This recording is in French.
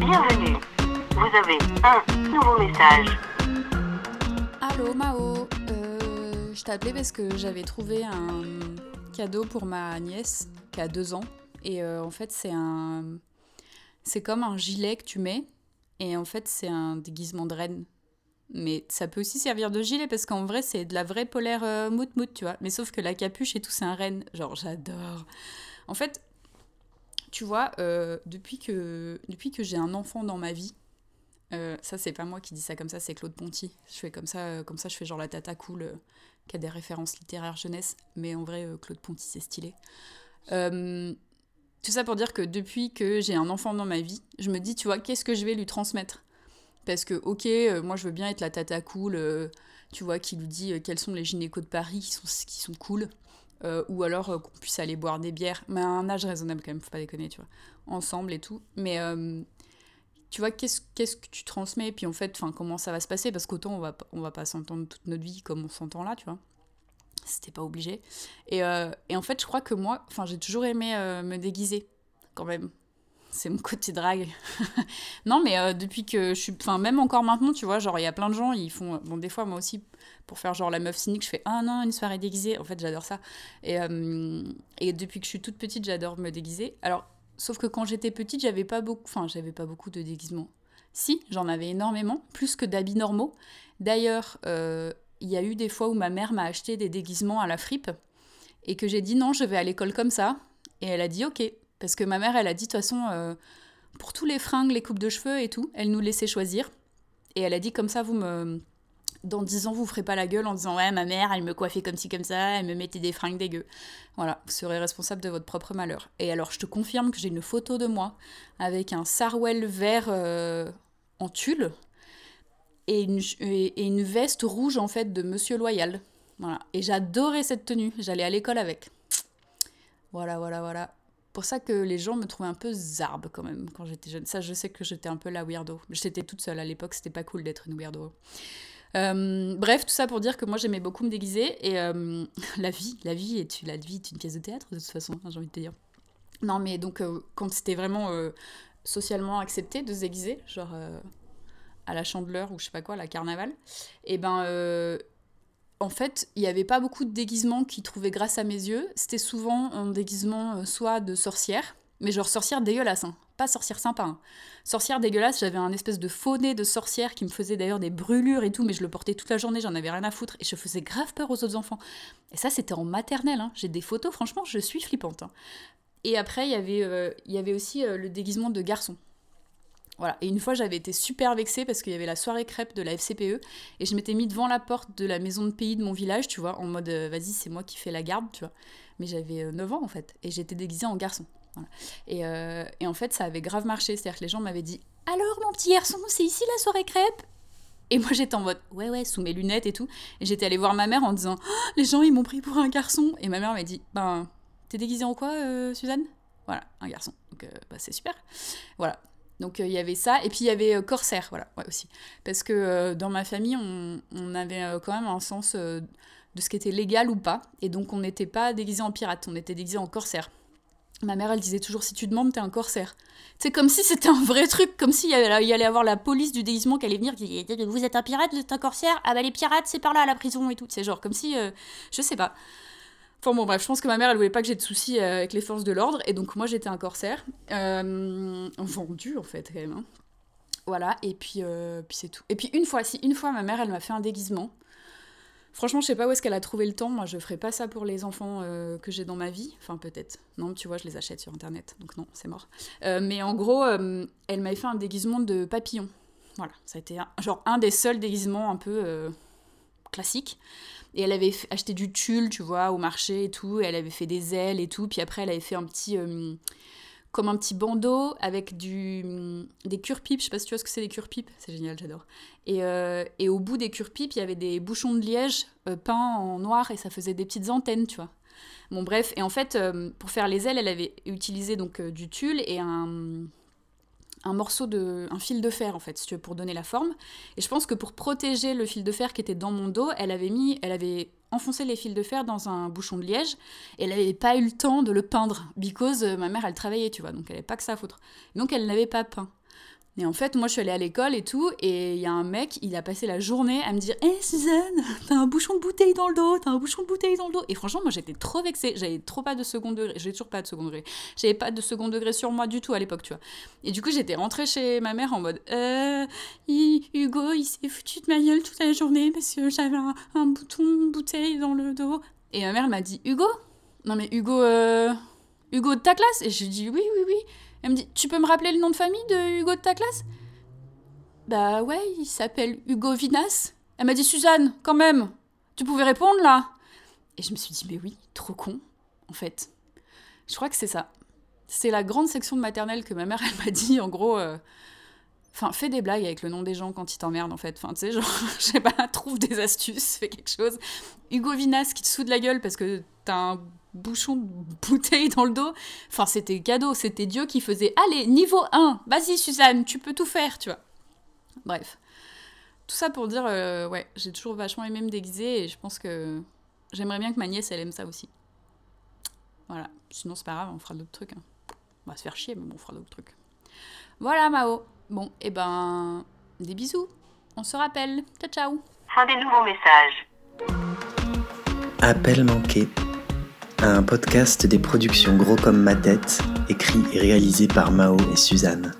Bienvenue. Vous avez un nouveau message. Allô Mao, euh, je appelé parce que j'avais trouvé un cadeau pour ma nièce qui a deux ans. Et euh, en fait, c'est un. C'est comme un gilet que tu mets. Et en fait, c'est un déguisement de reine. Mais ça peut aussi servir de gilet parce qu'en vrai, c'est de la vraie polaire euh, mout mout, tu vois. Mais sauf que la capuche et tout, c'est un renne. Genre, j'adore. En fait, tu vois, euh, depuis que, depuis que j'ai un enfant dans ma vie, euh, ça c'est pas moi qui dis ça comme ça, c'est Claude Ponty. Je fais comme ça, euh, comme ça je fais genre la tata cool qui a des références littéraires jeunesse, mais en vrai Claude Ponty c'est stylé. Tout ça pour dire que depuis que j'ai un enfant dans ma vie, je me dis tu vois qu'est-ce que je vais lui transmettre? Parce que ok, moi je veux bien être la tata cool, tu vois, qui lui dit quels sont les gynécos de Paris qui sont, qui sont cool. Euh, ou alors euh, qu'on puisse aller boire des bières, mais à un âge raisonnable quand même, faut pas déconner, tu vois, ensemble et tout. Mais euh, tu vois, qu'est-ce que tu transmets? Et puis en fait, enfin, comment ça va se passer? Parce qu'autant on va, on va pas s'entendre toute notre vie comme on s'entend là, tu vois. C'était pas obligé. Et, et en fait, je crois que moi, j'ai toujours aimé me déguiser, quand même. C'est mon côté drague. non, mais euh, depuis que je suis. Enfin, même encore maintenant, tu vois, genre, il y a plein de gens, ils font. Bon, des fois, moi aussi, pour faire genre la meuf cynique, je fais Ah non, une soirée déguisée. En fait, j'adore ça. Et, euh, et depuis que je suis toute petite, j'adore me déguiser. Alors, sauf que quand j'étais petite, j'avais pas beaucoup. Enfin, j'avais pas beaucoup de déguisements. Si, j'en avais énormément, plus que d'habits normaux. D'ailleurs, euh, il y a eu des fois où ma mère m'a acheté des déguisements à la fripe et que j'ai dit non, je vais à l'école comme ça. Et elle a dit ok. Parce que ma mère, elle a dit de toute façon, euh, pour tous les fringues, les coupes de cheveux et tout, elle nous laissait choisir. Et elle a dit comme ça, vous me. Dans 10 ans, vous ferez pas la gueule en disant ouais, ma mère, elle me coiffait comme ci, comme ça, elle me mettait des fringues dégueu. Voilà, vous serez responsable de votre propre malheur. Et alors, je te confirme que j'ai une photo de moi avec un sarouel vert euh, en tulle et une, et, et une veste rouge en fait de Monsieur Loyal. Voilà. Et j'adorais cette tenue. J'allais à l'école avec. Voilà, voilà, voilà. Pour ça que les gens me trouvaient un peu zarbe quand même quand j'étais jeune. Ça, je sais que j'étais un peu la weirdo. J'étais toute seule à l'époque, c'était pas cool d'être une weirdo. Euh, bref, tout ça pour dire que moi j'aimais beaucoup me déguiser et euh, la vie, la vie est, la vie est une pièce de théâtre de toute façon, hein, j'ai envie de te dire. Non, mais donc euh, quand c'était vraiment socialement accepté de se déguiser, genre à la chandeleur ou je sais pas quoi, la carnaval, et ben euh, en fait, il n'y avait pas beaucoup de déguisements qui trouvaient grâce à mes yeux. C'était souvent un déguisement euh, soit de sorcière, mais genre sorcière dégueulasse, hein. pas sorcière sympa. hein. Sorcière dégueulasse, j'avais un espèce de faux nez de sorcière qui me faisait d'ailleurs des brûlures et tout, mais je le portais toute la journée, j'en avais rien à foutre et je faisais grave peur aux autres enfants. Et ça, c'était en maternelle. hein. J'ai des photos, franchement, je suis flippante. hein. Et après, il y avait, euh, y avait aussi euh, le déguisement de garçon. Et une fois, j'avais été super vexée parce qu'il y avait la soirée crêpe de la FCPE et je m'étais mis devant la porte de la maison de pays de mon village, tu vois, en mode euh, vas-y, c'est moi qui fais la garde, tu vois. Mais j'avais euh, 9 ans en fait et j'étais déguisée en garçon. Euh, et en fait, ça avait grave marché. C'est-à-dire que les gens m'avaient dit Alors, mon petit garçon, c'est ici la soirée crêpe? Et moi j'étais en mode ouais ouais sous mes lunettes et tout. Et j'étais allée voir ma mère en disant Oh, les gens ils m'ont pris pour un garçon. Et ma mère m'a dit ben t'es déguisée en quoi euh, Suzanne? Voilà un garçon. Donc euh, bah, c'est super. Voilà donc euh, il y avait ça. Et puis il y avait euh, corsaire voilà ouais, aussi. Parce que euh, dans ma famille on, avait quand même un sens de ce qui était légal ou pas. Et donc on n'était pas déguisé en pirate on était déguisé en corsaire Ma mère, elle disait toujours si tu demandes, t'es un corsaire. C'est comme si c'était un vrai truc, comme s'il y, y allait avoir la police du déguisement qui allait venir, qui disait vous êtes un pirate, vous êtes un corsaire, ah bah les pirates c'est par là à la prison et tout. C'est genre comme si, je sais pas. Enfin bon bref, je pense que ma mère elle voulait pas que j'ai de soucis euh, avec les forces de l'ordre et donc moi j'étais un corsaire, euh, vendu en fait quand même. hein. Voilà et puis euh, puis c'est tout. Et puis une fois, si une fois ma mère elle m'a fait un déguisement. Franchement, je sais pas où est-ce qu'elle a trouvé le temps. Moi, je ferai pas ça pour les enfants que j'ai dans ma vie. Enfin, peut-être. Non, tu vois, je les achète sur internet. Donc, non, c'est mort. Mais en gros, elle m'avait fait un déguisement de papillon. Voilà. Ça a été un- genre un des seuls déguisements un peu classiques. Et elle avait acheté du tulle, tu vois, au marché et tout. Et elle avait fait des ailes et tout. Puis après, elle avait fait un petit. euh, comme un petit bandeau avec du, des cure-pipes. Je sais pas si tu vois ce que c'est des cure-pipes. C'est génial, j'adore. Et, euh, et au bout des cure-pipes, il y avait des bouchons de liège euh, peints en noir et ça faisait des petites antennes, tu vois. Bon, bref. Et en fait, pour faire les ailes, elle avait utilisé donc du tulle et un, un morceau de. un fil de fer, en fait, si tu veux, pour donner la forme. Et je pense que pour protéger le fil de fer qui était dans mon dos, elle avait mis. Elle avait enfoncé les fils de fer dans un bouchon de liège et elle n'avait pas eu le temps de le peindre because euh, ma mère elle travaillait tu vois donc elle n'avait pas que ça à foutre donc elle n'avait pas peint Et en fait, moi, je suis allée à l'école et tout, et il y a un mec, il a passé la journée à me dire Hé Suzanne, t'as un bouchon de bouteille dans le dos, t'as un bouchon de bouteille dans le dos. Et franchement, moi, j'étais trop vexée. J'avais trop pas de second degré. J'ai toujours pas de second degré. J'avais pas de second degré sur moi du tout à l'époque, tu vois. Et du coup, j'étais rentrée chez ma mère en mode Euh, Hugo, il s'est foutu de ma gueule toute la journée parce que j'avais un, bouton de bouteille dans le dos. Et ma mère m'a dit Hugo? Non, mais Hugo, euh, Hugo de ta classe? Et je lui dis Oui, oui, oui. Elle me dit Tu peux me rappeler le nom de famille de Hugo de ta classe? Bah ouais, il s'appelle Hugo Vinas. Elle m'a dit Suzanne, quand même, tu pouvais répondre là Et je me suis dit Mais oui, trop con, en fait. Je crois que c'est ça. C'est la grande section de maternelle que ma mère, elle m'a dit, en gros. Euh, enfin, fais des blagues avec le nom des gens quand ils t'emmerdent, en fait. Enfin, tu sais, genre, je sais pas, trouve des astuces, fais quelque chose. Hugo Vinas qui te soude la gueule parce que t'as un bouchon de bouteille dans le dos. Enfin, c'était cadeau, c'était Dieu qui faisait Allez, niveau 1, vas-y Suzanne, tu peux tout faire, tu vois. Bref. Tout ça pour dire, euh, ouais, j'ai toujours vachement aimé me déguiser et je pense que j'aimerais bien que ma nièce, elle aime ça aussi. Voilà. Sinon, c'est pas grave, on fera d'autres trucs. Hein. On va se faire chier, mais bon, on fera d'autres trucs. Voilà, Mao. Bon, et eh ben, des bisous. On se rappelle. Ciao, ciao. Fin des nouveaux messages. Appel manqué un podcast des productions Gros comme ma tête, écrit et réalisé par Mao et Suzanne.